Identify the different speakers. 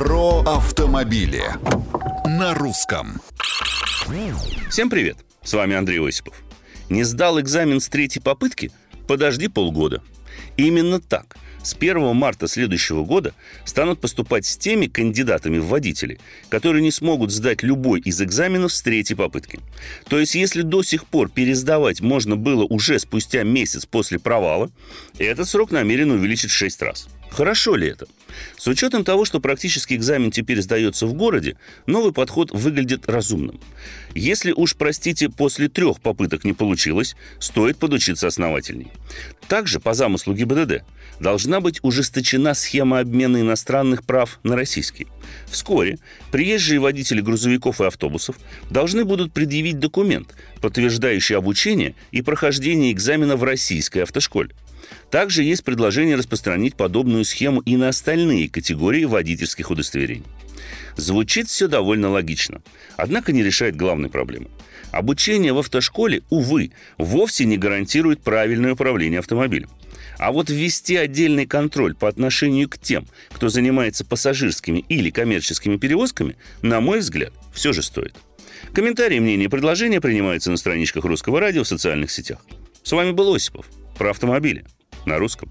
Speaker 1: Про автомобили на русском.
Speaker 2: Всем привет! С вами Андрей Осипов. Не сдал экзамен с третьей попытки? Подожди полгода. Именно так – с 1 марта следующего года станут поступать с теми кандидатами в водители, которые не смогут сдать любой из экзаменов с третьей попытки. То есть, если до сих пор пересдавать можно было уже спустя месяц после провала, этот срок намерен увеличить в 6 раз. Хорошо ли это? С учетом того, что практически экзамен теперь сдается в городе, новый подход выглядит разумным. Если уж, простите, после трех попыток не получилось, стоит подучиться основательней. Также, по замыслу ГИБДД, должна быть ужесточена схема обмена иностранных прав на российские. Вскоре приезжие водители грузовиков и автобусов должны будут предъявить документ, подтверждающий обучение и прохождение экзамена в российской автошколе. Также есть предложение распространить подобную схему и на остальные категории водительских удостоверений. Звучит все довольно логично, однако не решает главной проблемы. Обучение в автошколе, увы, вовсе не гарантирует правильное управление автомобилем. А вот ввести отдельный контроль по отношению к тем, кто занимается пассажирскими или коммерческими перевозками, на мой взгляд, все же стоит. Комментарии, мнения и предложения принимаются на страничках Русского радио в социальных сетях. С вами был Осипов. Про автомобили. На русском.